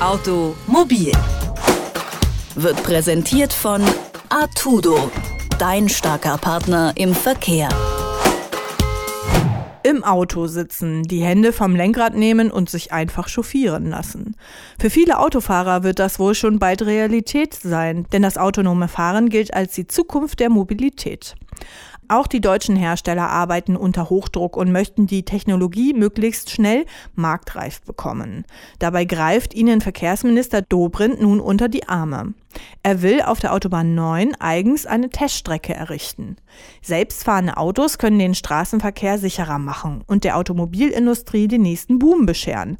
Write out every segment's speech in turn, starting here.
Automobil wird präsentiert von Artudo, dein starker Partner im Verkehr. Im Auto sitzen, die Hände vom Lenkrad nehmen und sich einfach chauffieren lassen. Für viele Autofahrer wird das wohl schon bald Realität sein, denn das autonome Fahren gilt als die Zukunft der Mobilität. Auch die deutschen Hersteller arbeiten unter Hochdruck und möchten die Technologie möglichst schnell marktreif bekommen. Dabei greift ihnen Verkehrsminister Dobrindt nun unter die Arme. Er will auf der Autobahn 9 eigens eine Teststrecke errichten. Selbstfahrende Autos können den Straßenverkehr sicherer machen und der Automobilindustrie den nächsten Boom bescheren.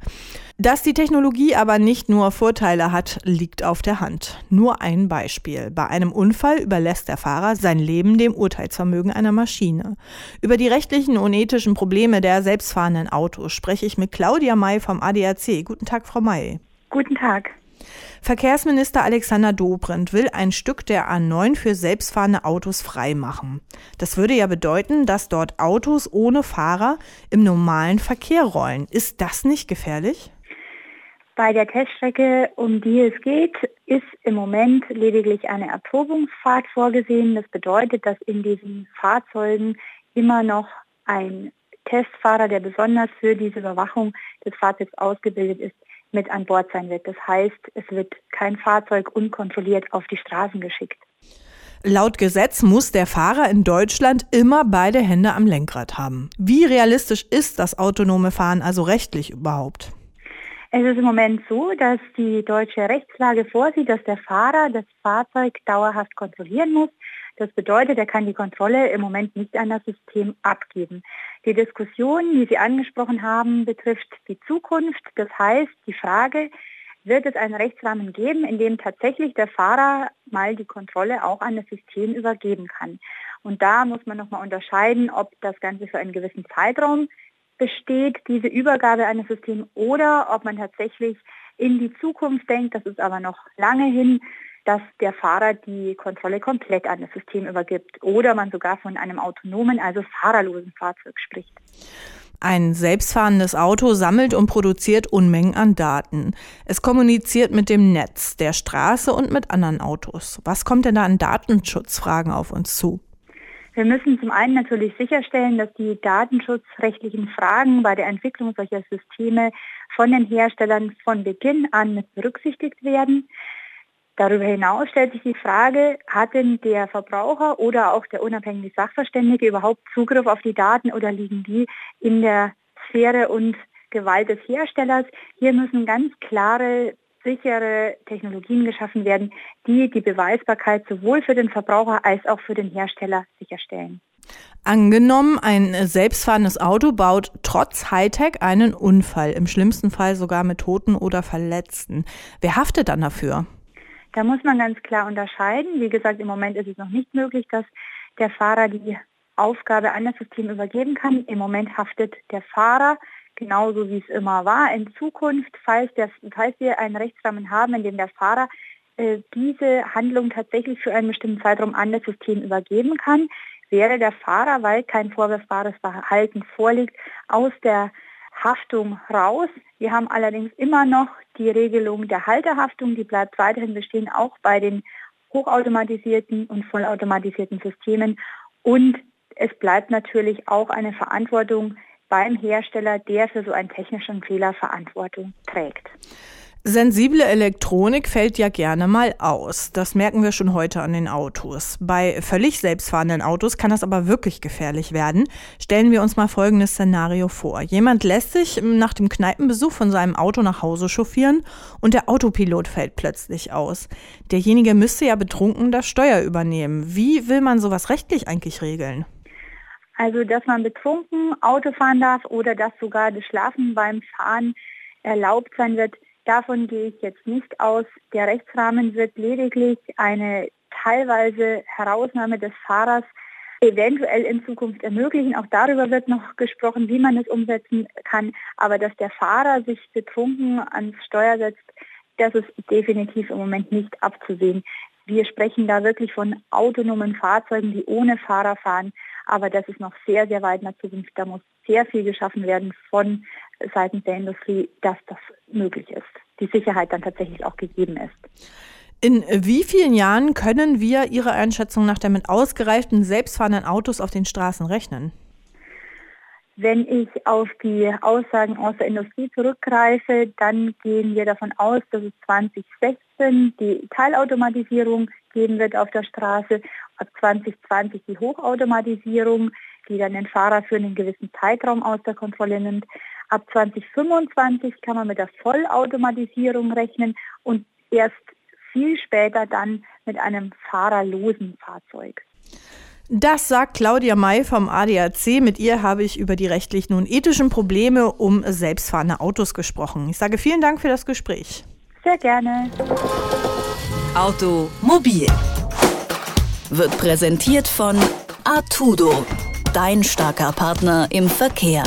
Dass die Technologie aber nicht nur Vorteile hat, liegt auf der Hand. Nur ein Beispiel. Bei einem Unfall überlässt der Fahrer sein Leben dem Urteilsvermögen einer Maschine. Über die rechtlichen und ethischen Probleme der selbstfahrenden Autos spreche ich mit Claudia May vom ADAC. Guten Tag, Frau May. Guten Tag. Verkehrsminister Alexander Dobrindt will ein Stück der A9 für selbstfahrende Autos freimachen. Das würde ja bedeuten, dass dort Autos ohne Fahrer im normalen Verkehr rollen. Ist das nicht gefährlich? Bei der Teststrecke, um die es geht, ist im Moment lediglich eine Erprobungsfahrt vorgesehen. Das bedeutet, dass in diesen Fahrzeugen immer noch ein Testfahrer, der besonders für diese Überwachung des Fahrzeugs ausgebildet ist, mit an Bord sein wird. Das heißt, es wird kein Fahrzeug unkontrolliert auf die Straßen geschickt. Laut Gesetz muss der Fahrer in Deutschland immer beide Hände am Lenkrad haben. Wie realistisch ist das autonome Fahren also rechtlich überhaupt? Es ist im Moment so, dass die deutsche Rechtslage vorsieht, dass der Fahrer das Fahrzeug dauerhaft kontrollieren muss. Das bedeutet, er kann die Kontrolle im Moment nicht an das System abgeben. Die Diskussion, die Sie angesprochen haben, betrifft die Zukunft. Das heißt, die Frage, wird es einen Rechtsrahmen geben, in dem tatsächlich der Fahrer mal die Kontrolle auch an das System übergeben kann. Und da muss man nochmal unterscheiden, ob das Ganze für einen gewissen Zeitraum besteht, diese Übergabe eines Systems, oder ob man tatsächlich in die Zukunft denkt, das ist aber noch lange hin, dass der Fahrer die Kontrolle komplett an das System übergibt oder man sogar von einem autonomen, also fahrerlosen Fahrzeug spricht. Ein selbstfahrendes Auto sammelt und produziert Unmengen an Daten. Es kommuniziert mit dem Netz, der Straße und mit anderen Autos. Was kommt denn da an Datenschutzfragen auf uns zu? Wir müssen zum einen natürlich sicherstellen, dass die datenschutzrechtlichen Fragen bei der Entwicklung solcher Systeme von den Herstellern von Beginn an berücksichtigt werden. Darüber hinaus stellt sich die Frage, hat denn der Verbraucher oder auch der unabhängige Sachverständige überhaupt Zugriff auf die Daten oder liegen die in der Sphäre und Gewalt des Herstellers? Hier müssen ganz klare sichere Technologien geschaffen werden, die die Beweisbarkeit sowohl für den Verbraucher als auch für den Hersteller sicherstellen. Angenommen, ein selbstfahrendes Auto baut trotz Hightech einen Unfall, im schlimmsten Fall sogar mit Toten oder Verletzten. Wer haftet dann dafür? Da muss man ganz klar unterscheiden. Wie gesagt, im Moment ist es noch nicht möglich, dass der Fahrer die Aufgabe an das System übergeben kann. Im Moment haftet der Fahrer genauso wie es immer war. In Zukunft, falls, der, falls wir einen Rechtsrahmen haben, in dem der Fahrer äh, diese Handlung tatsächlich für einen bestimmten Zeitraum an das System übergeben kann, wäre der Fahrer, weil kein vorwurfbares Verhalten vorliegt, aus der Haftung raus. Wir haben allerdings immer noch die Regelung der Halterhaftung, die bleibt weiterhin bestehen, auch bei den hochautomatisierten und vollautomatisierten Systemen. Und es bleibt natürlich auch eine Verantwortung beim Hersteller, der für so einen technischen Fehler Verantwortung trägt. Sensible Elektronik fällt ja gerne mal aus. Das merken wir schon heute an den Autos. Bei völlig selbstfahrenden Autos kann das aber wirklich gefährlich werden. Stellen wir uns mal folgendes Szenario vor. Jemand lässt sich nach dem Kneipenbesuch von seinem Auto nach Hause chauffieren und der Autopilot fällt plötzlich aus. Derjenige müsste ja betrunken das Steuer übernehmen. Wie will man sowas rechtlich eigentlich regeln? Also, dass man betrunken Auto fahren darf oder dass sogar das Schlafen beim Fahren erlaubt sein wird, davon gehe ich jetzt nicht aus. Der Rechtsrahmen wird lediglich eine teilweise Herausnahme des Fahrers eventuell in Zukunft ermöglichen. Auch darüber wird noch gesprochen, wie man es umsetzen kann. Aber dass der Fahrer sich betrunken ans Steuer setzt, das ist definitiv im Moment nicht abzusehen. Wir sprechen da wirklich von autonomen Fahrzeugen, die ohne Fahrer fahren. Aber das ist noch sehr, sehr weit in der Zukunft. Da muss sehr viel geschaffen werden von seitens der Industrie, dass das möglich ist. die Sicherheit dann tatsächlich auch gegeben ist. In wie vielen Jahren können wir Ihrer Einschätzung nach der mit ausgereiften selbstfahrenden Autos auf den Straßen rechnen? Wenn ich auf die Aussagen aus der Industrie zurückgreife, dann gehen wir davon aus, dass es 2016 die Teilautomatisierung geben wird auf der Straße, ab 2020 die Hochautomatisierung, die dann den Fahrer für einen gewissen Zeitraum aus der Kontrolle nimmt. Ab 2025 kann man mit der Vollautomatisierung rechnen und erst viel später dann mit einem fahrerlosen Fahrzeug. Das sagt Claudia May vom ADAC. Mit ihr habe ich über die rechtlichen und ethischen Probleme um selbstfahrende Autos gesprochen. Ich sage vielen Dank für das Gespräch. Sehr gerne. Automobil wird präsentiert von Artudo, dein starker Partner im Verkehr.